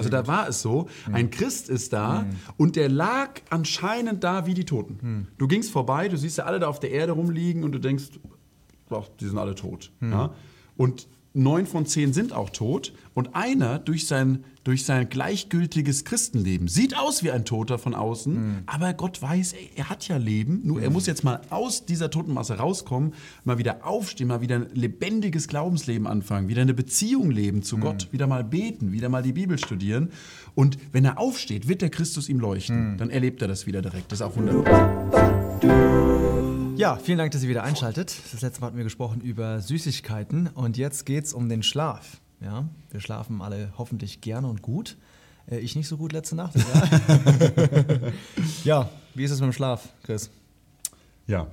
Also da war es so, ein Christ ist da und der lag anscheinend da wie die Toten. Du gingst vorbei, du siehst ja alle da auf der Erde rumliegen und du denkst, ach, die sind alle tot. Ja? Und neun von zehn sind auch tot und einer durch sein, durch sein gleichgültiges Christenleben sieht aus wie ein Toter von außen, aber Gott weiß, ey, er hat ja Leben, nur er muss jetzt mal aus dieser Totenmasse rauskommen, mal wieder aufstehen, mal wieder ein lebendiges Glaubensleben anfangen, wieder eine Beziehung leben zu Gott, wieder mal beten, wieder mal die Bibel studieren. Und wenn er aufsteht, wird der Christus ihm leuchten, dann erlebt er das wieder direkt, das ist auch wunderbar. Ja, vielen Dank, dass ihr wieder einschaltet. Das letzte Mal hatten wir gesprochen über Süßigkeiten und jetzt geht es um den Schlaf. Ja, wir schlafen alle hoffentlich gerne und gut. Äh, ich nicht so gut letzte Nacht. Ja, ja wie ist es mit dem Schlaf, Chris? Ja,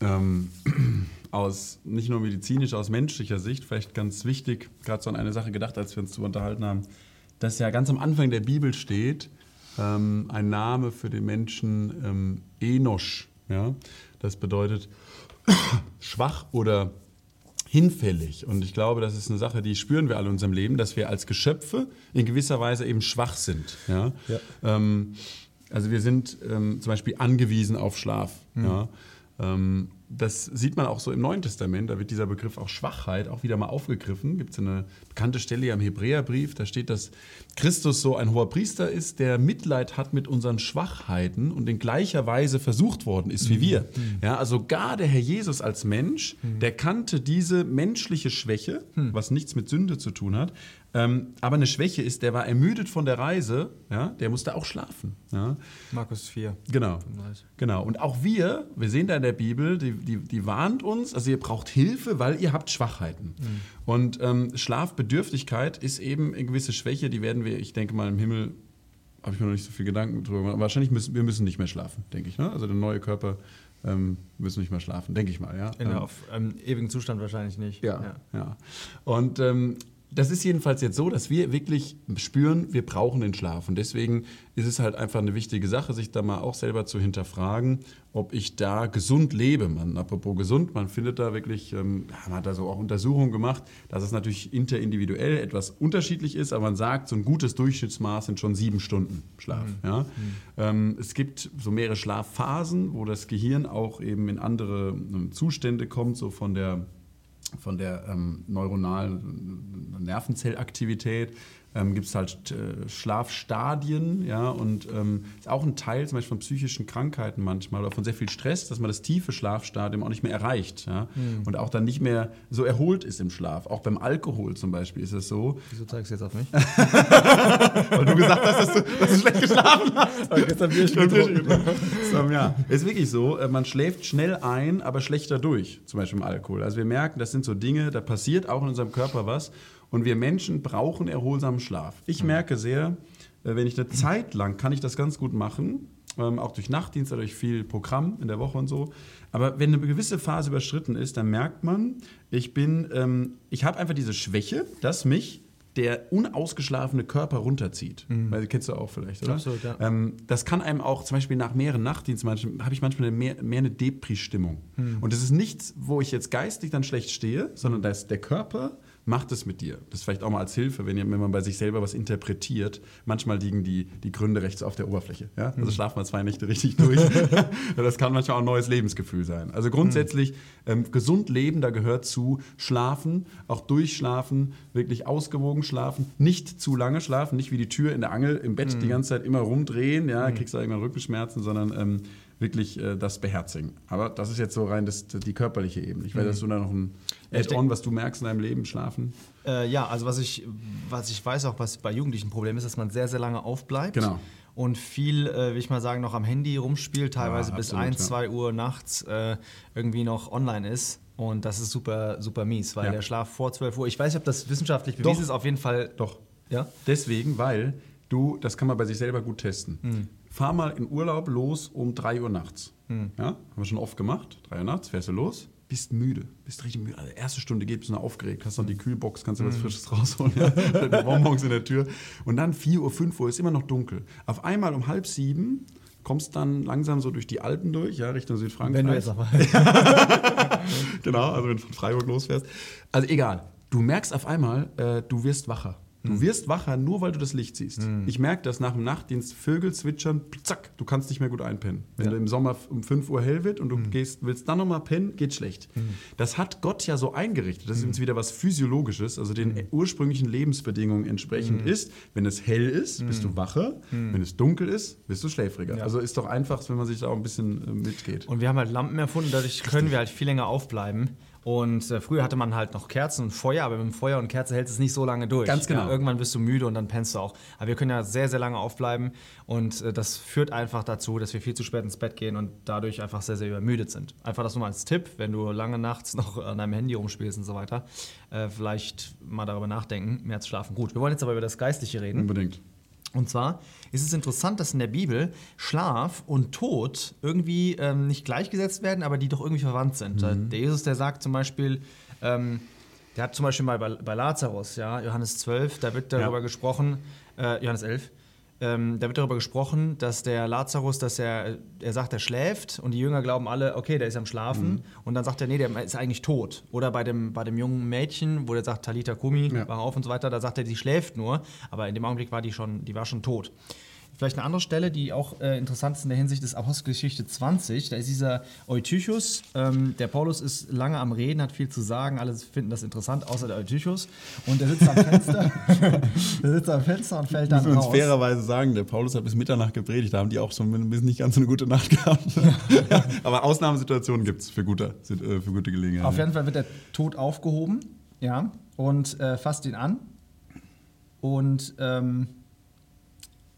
ähm, aus nicht nur medizinisch, aus menschlicher Sicht vielleicht ganz wichtig, gerade so an eine Sache gedacht, als wir uns zu unterhalten haben, dass ja ganz am Anfang der Bibel steht, ähm, ein Name für den Menschen ähm, Enosch. Ja? Das bedeutet schwach oder hinfällig. Und ich glaube, das ist eine Sache, die spüren wir alle in unserem Leben, dass wir als Geschöpfe in gewisser Weise eben schwach sind. Ja? Ja. Ähm, also wir sind ähm, zum Beispiel angewiesen auf Schlaf. Ja? Ähm, das sieht man auch so im Neuen Testament, da wird dieser Begriff auch Schwachheit auch wieder mal aufgegriffen. Gibt es eine bekannte Stelle hier im Hebräerbrief, da steht, dass Christus so ein hoher Priester ist, der Mitleid hat mit unseren Schwachheiten und in gleicher Weise versucht worden ist wie wir. Ja, also gar der Herr Jesus als Mensch, der kannte diese menschliche Schwäche, was nichts mit Sünde zu tun hat, ähm, aber eine Schwäche ist, der war ermüdet von der Reise, ja, der musste auch schlafen. Ja. Markus 4. Genau. Genau. Und auch wir, wir sehen da in der Bibel, die, die, die warnt uns, also ihr braucht Hilfe, weil ihr habt Schwachheiten. Und ähm, Schlafbedürftigkeit ist eben eine gewisse Schwäche, die werden wir, ich denke mal, im Himmel, habe ich mir noch nicht so viel Gedanken drüber gemacht. Wahrscheinlich müssen wir müssen nicht mehr schlafen, denke ich. Ne? Also der neue Körper ähm, müssen nicht mehr schlafen, denke ich mal. Ja? In Ähm, auf ähm, ewigen Zustand wahrscheinlich nicht. ja, ja. Und ähm, das ist jedenfalls jetzt so, dass wir wirklich spüren, wir brauchen den Schlaf. Und deswegen ist es halt einfach eine wichtige Sache, sich da mal auch selber zu hinterfragen, ob ich da gesund lebe. Man, apropos gesund, man findet da wirklich, ähm, man hat da so auch Untersuchungen gemacht, dass es natürlich interindividuell etwas unterschiedlich ist, aber man sagt, so ein gutes Durchschnittsmaß sind schon sieben Stunden Schlaf. Ja? Ähm, es gibt so mehrere Schlafphasen, wo das Gehirn auch eben in andere ähm, Zustände kommt, so von der von der ähm, neuronalen Nervenzellaktivität ähm, gibt es halt äh, Schlafstadien, ja, und ähm, ist auch ein Teil zum Beispiel von psychischen Krankheiten manchmal oder von sehr viel Stress, dass man das tiefe Schlafstadium auch nicht mehr erreicht, ja, und auch dann nicht mehr so erholt ist im Schlaf. Auch beim Alkohol zum Beispiel ist es so, Wieso zeigst du jetzt auf mich? weil du gesagt hast, dass du, dass du schlecht geschlafen hast. gestern Bier So, ja. Ist wirklich so, äh, man schläft schnell ein, aber schlechter durch, zum Beispiel im Alkohol. Also wir merken, das sind so Dinge, da passiert auch in unserem Körper was und wir Menschen brauchen erholsamen Schlaf. Ich merke sehr, äh, wenn ich eine Zeit lang, kann ich das ganz gut machen, ähm, auch durch Nachtdienst oder durch viel Programm in der Woche und so. Aber wenn eine gewisse Phase überschritten ist, dann merkt man, ich bin, ähm, ich habe einfach diese Schwäche, dass mich der unausgeschlafene Körper runterzieht. Weil kennst du auch vielleicht, oder? Absolut, ja. Ähm, das kann einem auch zum Beispiel nach mehreren Nachtdiensten, manchmal- habe ich manchmal eine mehr, mehr eine Depri-Stimmung. Und das ist nichts, wo ich jetzt geistig dann schlecht stehe, sondern dass der Körper macht es mit dir. Das ist vielleicht auch mal als Hilfe, wenn, ihr, wenn man bei sich selber was interpretiert. Manchmal liegen die, die Gründe rechts auf der Oberfläche. Ja? Also schlaft man zwei Nächte richtig durch. das kann manchmal auch ein neues Lebensgefühl sein. Also grundsätzlich ähm, gesund leben, da gehört zu schlafen, auch durchschlafen, wirklich ausgewogen schlafen, nicht zu lange schlafen, nicht wie die Tür in der Angel im Bett die ganze Zeit immer rumdrehen, ja, kriegst du irgendwann Rückenschmerzen, sondern ähm, wirklich äh, das beherzigen. Aber das ist jetzt so rein das, die körperliche Ebene. Ich weiß, dass du da noch ein Add-on, was du merkst in deinem Leben, schlafen. Äh, ja, also was ich, was ich weiß, auch was bei Jugendlichen ein Problem ist, dass man sehr, sehr lange aufbleibt. Genau. Und viel, äh, will ich mal sagen, noch am Handy rumspielt, teilweise Ja, bis absolut, 1, ja. 2 Uhr nachts äh, irgendwie noch online ist. Und das ist super, super mies, weil Ja. der Schlaf vor 12 Uhr, ich weiß nicht, ob das wissenschaftlich bewiesen Doch. ist, auf jeden Fall. Doch. Ja? Deswegen, weil du, das kann man bei sich selber gut testen. Hm. Fahr mal in Urlaub los um 3 Uhr nachts. Hm. Ja, haben wir schon oft gemacht. 3 Uhr nachts, fährst du los, bist müde, bist richtig müde. Also erste Stunde geht, bist du noch aufgeregt, hast noch die Kühlbox, kannst du Hm. was Frisches rausholen, ja? Bonbons in der Tür. Und dann 4 Uhr, 5 Uhr ist immer noch dunkel. Auf einmal um halb sieben kommst dann langsam so durch die Alpen durch, ja, Richtung Südfrankreich. Wenn du jetzt aber. Genau, also wenn du von Freiburg losfährst. Also egal, du merkst auf einmal, äh, du wirst wacher. Du wirst wacher, nur weil du das Licht siehst. Ich merke das nach dem Nachtdienst, Vögel zwitschern, zack, du kannst nicht mehr gut einpennen. Wenn Ja. du im Sommer um 5 Uhr hell wird und du gehst, willst dann nochmal pennen, geht schlecht. Das hat Gott ja so eingerichtet. Das ist uns wieder was Physiologisches, also den ursprünglichen Lebensbedingungen entsprechend ist. Wenn es hell ist, bist du wacher. Wenn es dunkel ist, bist du schläfriger. Ja. Also ist doch einfach, wenn man sich da auch ein bisschen äh, mitgeht. Und wir haben halt Lampen erfunden, dadurch können wir halt viel länger aufbleiben. Und äh, früher hatte man halt noch Kerzen und Feuer, aber mit dem Feuer und Kerze hält es nicht so lange durch. Ganz genau. Ja, irgendwann bist du müde und dann pennst du auch. Aber wir können ja sehr, sehr lange aufbleiben und äh, das führt einfach dazu, dass wir viel zu spät ins Bett gehen und dadurch einfach sehr, sehr übermüdet sind. Einfach das nur mal als Tipp, wenn du lange nachts noch an deinem Handy rumspielst und so weiter, äh, vielleicht mal darüber nachdenken, mehr zu schlafen. Gut, wir wollen jetzt aber über das Geistliche reden. Unbedingt. Und zwar ist es interessant, dass in der Bibel Schlaf und Tod irgendwie ähm, nicht gleichgesetzt werden, aber die doch irgendwie verwandt sind. Mhm. Der Jesus, der sagt zum Beispiel, ähm, der hat zum Beispiel mal bei, bei Lazarus, ja, Johannes 12, da wird darüber Ja. gesprochen, äh, Johannes 11, ähm, da wird darüber gesprochen, dass der Lazarus, dass er, er sagt, er schläft und die Jünger glauben alle, okay, der ist am Schlafen. Mhm. Und dann sagt er, nee, der ist eigentlich tot. Oder bei dem, bei dem jungen Mädchen, wo der sagt, Talita Kumi, Ja. wach auf und so weiter, da sagt er, sie schläft nur. Aber in dem Augenblick war die schon, die war schon tot. Vielleicht eine andere Stelle, die auch äh, interessant ist in der Hinsicht ist Apostelgeschichte 20. Da ist dieser Eutychus. Ähm, der Paulus ist lange am Reden, hat viel zu sagen. Alle finden das interessant, außer der Eutychus. Und der sitzt am Fenster. der sitzt am Fenster und fällt dann Müssen wir uns raus. fairerweise sagen, der Paulus hat bis Mitternacht gepredigt, da haben die auch so ein bisschen nicht ganz so eine gute Nacht gehabt. Aber Ausnahmesituationen gibt es für gute, äh, für gute Gelegenheiten. Auf jeden Fall wird der Tod aufgehoben, ja, und äh, fasst ihn an. Und ähm,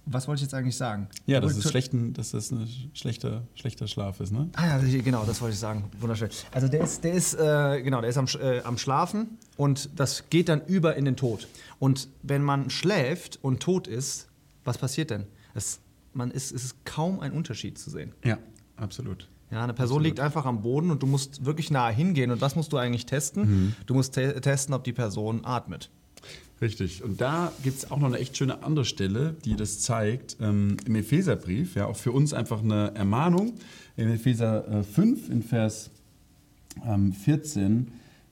was wollte ich jetzt eigentlich sagen? ja, dass es schlechten, dass das ein schlechter, schlechter Schlaf ist, ne? Ah ja, genau, das wollte ich sagen. Wunderschön. Also der ist, der ist, äh, genau, der ist am, äh, am Schlafen und das geht dann über in den Tod. Und wenn man schläft und tot ist, was passiert denn? Es, man ist, es ist kaum ein Unterschied zu sehen. Ja, absolut. Ja, eine Person liegt einfach am Boden und du musst wirklich nahe hingehen. Und was musst du eigentlich testen? Mhm. Du musst te testen, ob die Person atmet. Richtig. Und da gibt es auch noch eine echt schöne andere Stelle, die das zeigt. Ähm, Im Epheserbrief, ja, auch für uns einfach eine Ermahnung. In Epheser äh, 5, in Vers ähm, 14,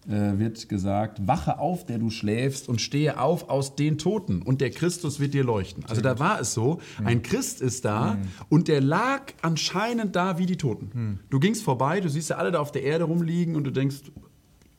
äh, wird gesagt: Wache auf, der du schläfst, und stehe auf aus den Toten, und der Christus wird dir leuchten. Also da war es so: ein Christ ist da und der lag anscheinend da wie die Toten. Du gingst vorbei, du siehst ja alle da auf der Erde rumliegen und du denkst,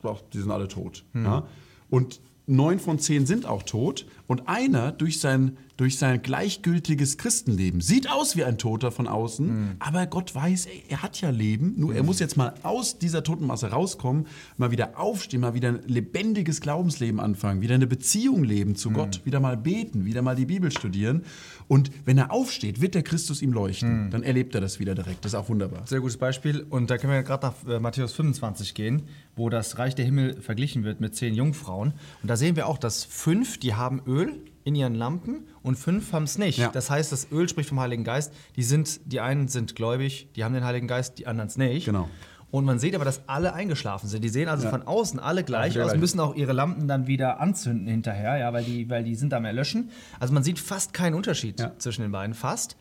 doch, die sind alle tot. Ja? Und neun von zehn sind auch tot. Und einer durch sein, durch sein gleichgültiges Christenleben sieht aus wie ein Toter von außen, aber Gott weiß, ey, er hat ja Leben. Nur er muss jetzt mal aus dieser Totenmasse rauskommen, mal wieder aufstehen, mal wieder ein lebendiges Glaubensleben anfangen, wieder eine Beziehung leben zu Gott, wieder mal beten, wieder mal die Bibel studieren. Und wenn er aufsteht, wird der Christus ihm leuchten. Dann erlebt er das wieder direkt. Das ist auch wunderbar. Sehr gutes Beispiel. Und da können wir gerade nach äh, Matthäus 25 gehen, wo das Reich der Himmel verglichen wird mit zehn Jungfrauen. Und da sehen wir auch, dass fünf, die haben Öl in ihren Lampen und fünf haben es nicht. Ja. Das heißt, das Öl spricht vom Heiligen Geist. Die, sind, die einen sind gläubig, die haben den Heiligen Geist, die anderen es nicht. Genau. Und man sieht aber, dass alle eingeschlafen sind. Die sehen also Ja. von außen alle gleich aus, müssen auch ihre Lampen dann wieder anzünden hinterher, ja, weil, die, weil die sind am Erlöschen. Also man sieht fast keinen Unterschied Ja. zwischen den beiden, fast.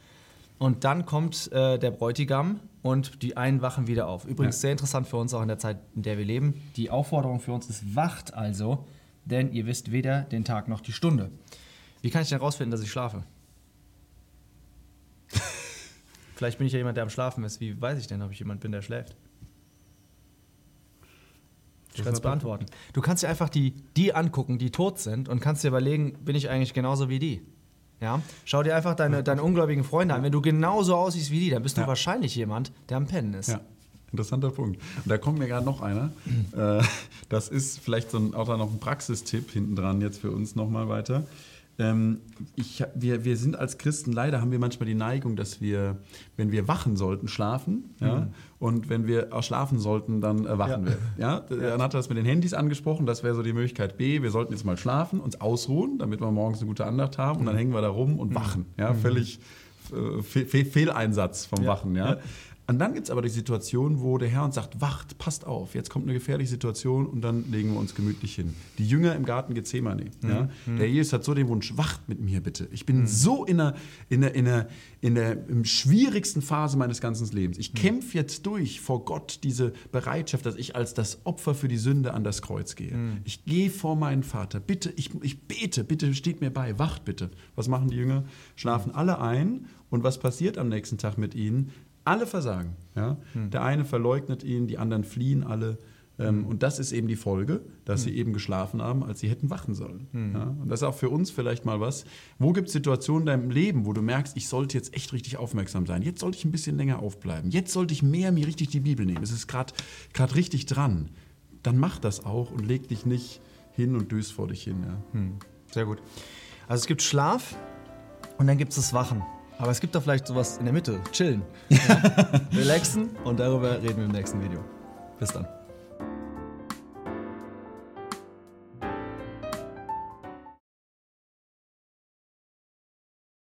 Und dann kommt äh, der Bräutigam und die einen wachen wieder auf. Übrigens Ja. sehr interessant für uns auch in der Zeit, in der wir leben. Die Aufforderung für uns ist, wacht also, denn ihr wisst weder den Tag noch die Stunde. Wie kann ich denn herausfinden, dass ich schlafe? Vielleicht bin ich ja jemand, der am Schlafen ist. Wie weiß ich denn, ob ich jemand bin, der schläft? Ich kann es beantworten. Du kannst dir einfach die, die angucken, die tot sind und kannst dir überlegen, bin ich eigentlich genauso wie die? Ja? Schau dir einfach deine, deine ungläubigen Freunde an. Wenn du genauso aussiehst wie die, dann bist du Ja. wahrscheinlich jemand, der am Pennen ist. Ja, interessanter Punkt. Und da kommt mir gerade noch einer. Äh, das ist vielleicht so ein, auch da noch ein Praxistipp hinten dran jetzt für uns nochmal weiter. Ähm, ich, wir, wir sind als Christen, leider haben wir manchmal die Neigung, dass wir, wenn wir wachen sollten, schlafen. Ja? Und wenn wir auch schlafen sollten, dann äh, wachen Ja. wir. Ja? Dann hat er das mit den Handys angesprochen. Das wäre so die Möglichkeit B. Wir sollten jetzt mal schlafen, uns ausruhen, damit wir morgens eine gute Andacht haben. Und dann hängen wir da rum und wachen. Ja? Völlig äh, Fe Fe Fehleinsatz vom. Wachen. Ja? Und dann gibt es aber die Situation, wo der Herr uns sagt, wacht, passt auf, jetzt kommt eine gefährliche Situation und dann legen wir uns gemütlich hin. Die Jünger im Garten Gethsemane. Mhm. Ja? Der Jesus hat so den Wunsch, wacht mit mir bitte. Ich bin mhm. so in der, in, der, in, der, in der schwierigsten Phase meines ganzen Lebens. Ich mhm. kämpfe jetzt durch vor Gott diese Bereitschaft, dass ich als das Opfer für die Sünde an das Kreuz gehe. Mhm. Ich gehe vor meinen Vater. Bitte, ich, ich bete, bitte steht mir bei, wacht bitte. Was machen die Jünger? Schlafen alle ein und was passiert am nächsten Tag mit ihnen? Alle versagen. Ja? Hm. Der eine verleugnet ihn, die anderen fliehen alle. Ähm, hm. Und das ist eben die Folge, dass hm. sie eben geschlafen haben, als sie hätten wachen sollen. Hm. Ja? Und das ist auch für uns vielleicht mal was. Wo gibt es Situationen in deinem Leben, wo du merkst, ich sollte jetzt echt richtig aufmerksam sein? Jetzt sollte ich ein bisschen länger aufbleiben. Jetzt sollte ich mehr mir richtig die Bibel nehmen. Es ist gerade richtig dran. Dann mach das auch und leg dich nicht hin und döst vor dich hin. Ja? Hm. Sehr gut. Also es gibt Schlaf und dann gibt es das Wachen. Aber es gibt da vielleicht sowas in der Mitte. Chillen. Ja? Relaxen und darüber reden wir im nächsten Video. Bis dann.